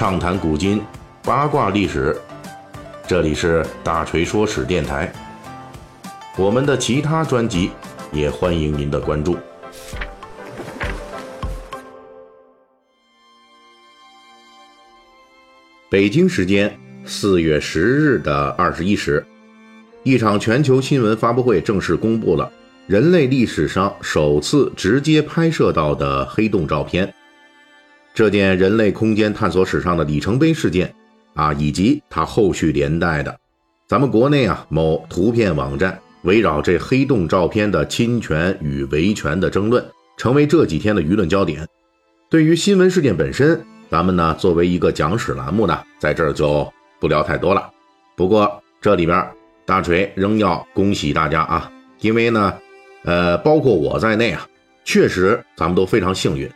畅谈古今，八卦历史。这里是大锤说史电台。我们的其他专辑也欢迎您的关注。北京时间四月十日的二十一时，一场全球新闻发布会正式公布了人类历史上首次直接拍摄到的黑洞照片。这件人类空间探索史上的里程碑事件，啊，以及它后续连带的，咱们国内啊某图片网站围绕这黑洞照片的侵权与维权的争论，成为这几天的舆论焦点。对于新闻事件本身，咱们呢作为一个讲史栏目呢，在这儿就不聊太多了。不过这里边大锤仍要恭喜大家啊，因为呢，呃，包括我在内啊，确实咱们都非常幸运。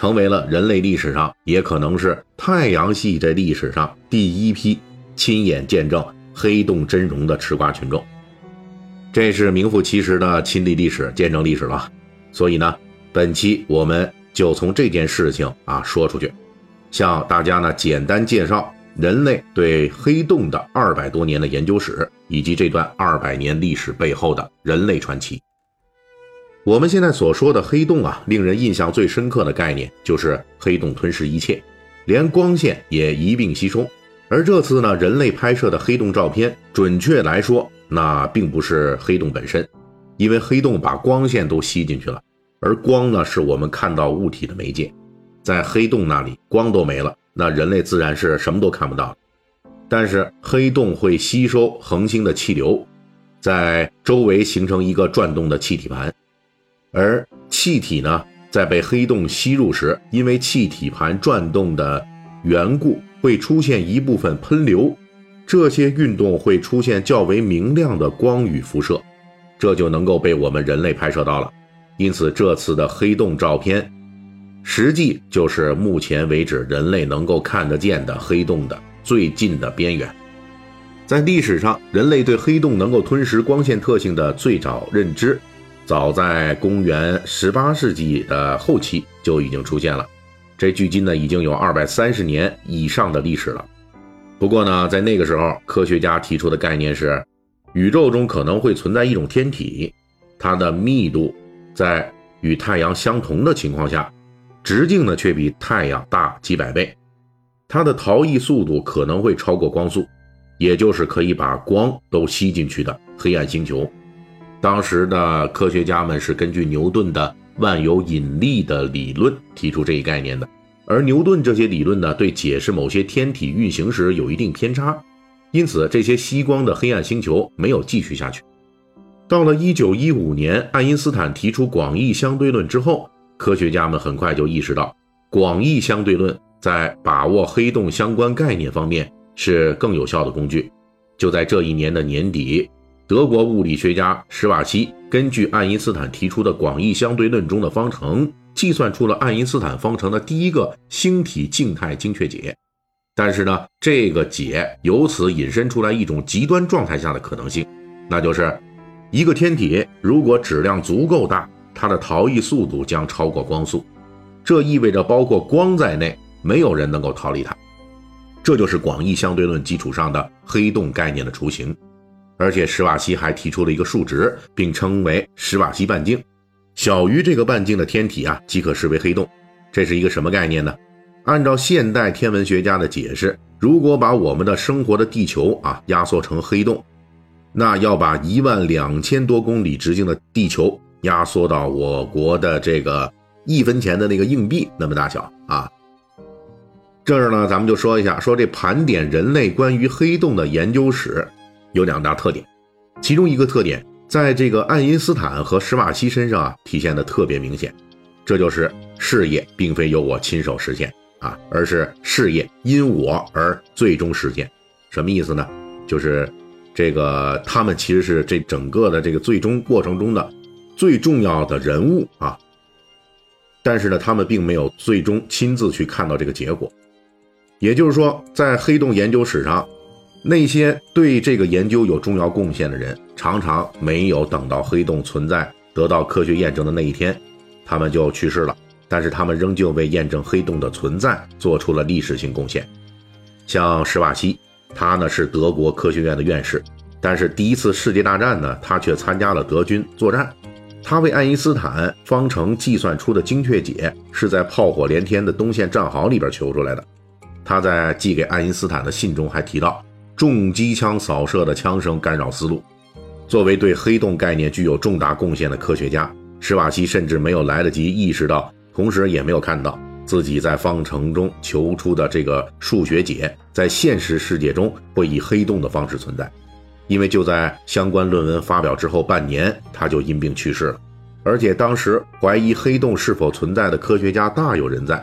成为了人类历史上，也可能是太阳系这历史上第一批亲眼见证黑洞真容的吃瓜群众。这是名副其实的亲历历史、见证历史了。所以呢，本期我们就从这件事情啊说出去，向大家呢简单介绍人类对黑洞的二百多年的研究史，以及这段二百年历史背后的人类传奇。我们现在所说的黑洞啊，令人印象最深刻的概念就是黑洞吞噬一切，连光线也一并吸收。而这次呢，人类拍摄的黑洞照片，准确来说，那并不是黑洞本身，因为黑洞把光线都吸进去了，而光呢，是我们看到物体的媒介，在黑洞那里，光都没了，那人类自然是什么都看不到。但是黑洞会吸收恒星的气流，在周围形成一个转动的气体盘。而气体呢，在被黑洞吸入时，因为气体盘转动的缘故，会出现一部分喷流，这些运动会出现较为明亮的光与辐射，这就能够被我们人类拍摄到了。因此，这次的黑洞照片，实际就是目前为止人类能够看得见的黑洞的最近的边缘。在历史上，人类对黑洞能够吞食光线特性的最早认知。早在公元十八世纪的后期就已经出现了，这距今呢已经有二百三十年以上的历史了。不过呢，在那个时候，科学家提出的概念是，宇宙中可能会存在一种天体，它的密度在与太阳相同的情况下，直径呢却比太阳大几百倍，它的逃逸速度可能会超过光速，也就是可以把光都吸进去的黑暗星球。当时的科学家们是根据牛顿的万有引力的理论提出这一概念的，而牛顿这些理论呢，对解释某些天体运行时有一定偏差，因此这些吸光的黑暗星球没有继续下去。到了1915年，爱因斯坦提出广义相对论之后，科学家们很快就意识到，广义相对论在把握黑洞相关概念方面是更有效的工具。就在这一年的年底。德国物理学家史瓦西根据爱因斯坦提出的广义相对论中的方程，计算出了爱因斯坦方程的第一个星体静态精确解。但是呢，这个解由此引申出来一种极端状态下的可能性，那就是一个天体如果质量足够大，它的逃逸速度将超过光速，这意味着包括光在内，没有人能够逃离它。这就是广义相对论基础上的黑洞概念的雏形。而且史瓦西还提出了一个数值，并称为史瓦西半径，小于这个半径的天体啊，即可视为黑洞。这是一个什么概念呢？按照现代天文学家的解释，如果把我们的生活的地球啊压缩成黑洞，那要把一万两千多公里直径的地球压缩到我国的这个一分钱的那个硬币那么大小啊。这儿呢，咱们就说一下，说这盘点人类关于黑洞的研究史。有两大特点，其中一个特点在这个爱因斯坦和史瓦西身上啊体现的特别明显，这就是事业并非由我亲手实现啊，而是事业因我而最终实现。什么意思呢？就是这个他们其实是这整个的这个最终过程中的最重要的人物啊，但是呢，他们并没有最终亲自去看到这个结果。也就是说，在黑洞研究史上。那些对这个研究有重要贡献的人，常常没有等到黑洞存在得到科学验证的那一天，他们就去世了。但是他们仍旧为验证黑洞的存在做出了历史性贡献。像史瓦西，他呢是德国科学院的院士，但是第一次世界大战呢，他却参加了德军作战。他为爱因斯坦方程计算出的精确解，是在炮火连天的东线战壕里边求出来的。他在寄给爱因斯坦的信中还提到，重机枪扫射的枪声干扰思路。作为对黑洞概念具有重大贡献的科学家，史瓦西甚至没有来得及意识到，同时也没有看到自己在方程中求出的这个数学解，在现实世界中会以黑洞的方式存在。因为就在相关论文发表之后半年，他就因病去世了。而且当时怀疑黑洞是否存在的科学家大有人在，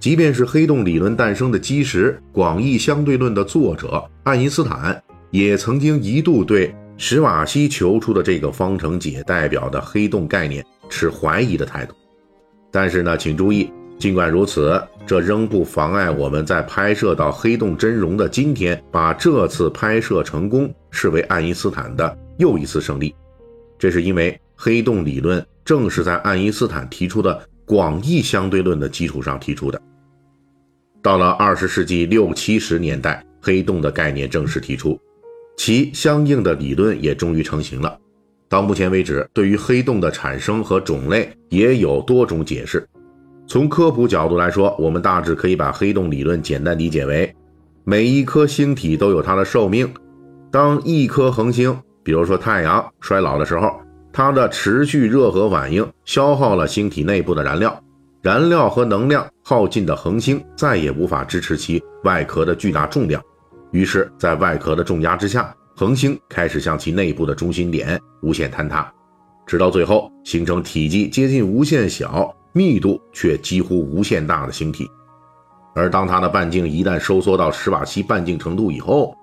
即便是黑洞理论诞生的基石——广义相对论的作者爱因斯坦，也曾经一度对史瓦西求出的这个方程解代表的黑洞概念持怀疑的态度。但是呢，请注意。尽管如此，这仍不妨碍我们在拍摄到黑洞真容的今天，把这次拍摄成功视为爱因斯坦的又一次胜利。这是因为黑洞理论正是在爱因斯坦提出的广义相对论的基础上提出的。到了二十世纪六七十年代，黑洞的概念正式提出，其相应的理论也终于成型了。到目前为止，对于黑洞的产生和种类也有多种解释。从科普角度来说，我们大致可以把黑洞理论简单理解为：每一颗星体都有它的寿命。当一颗恒星，比如说太阳衰老的时候，它的持续热核反应消耗了星体内部的燃料，燃料和能量耗尽的恒星再也无法支持其外壳的巨大重量，于是，在外壳的重压之下，恒星开始向其内部的中心点无限坍塌，直到最后形成体积接近无限小。密度却几乎无限大的星体，而当它的半径一旦收缩到史瓦西半径程度以后，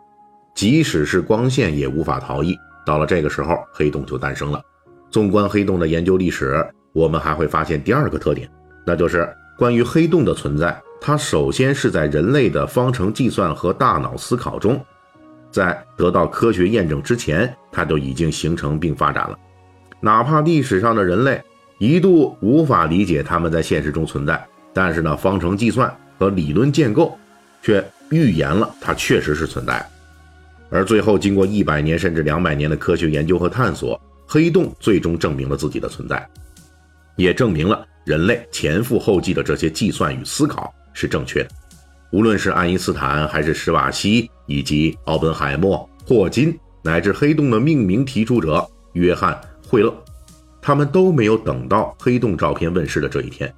即使是光线也无法逃逸。到了这个时候，黑洞就诞生了。纵观黑洞的研究历史，我们还会发现第二个特点，那就是关于黑洞的存在，它首先是在人类的方程计算和大脑思考中，在得到科学验证之前，它就已经形成并发展了。哪怕历史上的人类。一度无法理解它们在现实中存在，但是呢，方程计算和理论建构却预言了它确实是存在。而最后，经过一百年甚至两百年的科学研究和探索，黑洞最终证明了自己的存在，也证明了人类前赴后继的这些计算与思考是正确的。无论是爱因斯坦，还是史瓦西，以及奥本海默、霍金，乃至黑洞的命名提出者约翰惠勒。他们都没有等到黑洞照片问世的这一天，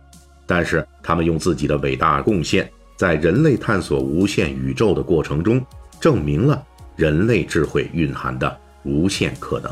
但是他们用自己的伟大贡献，在人类探索无限宇宙的过程中，证明了人类智慧蕴含的无限可能。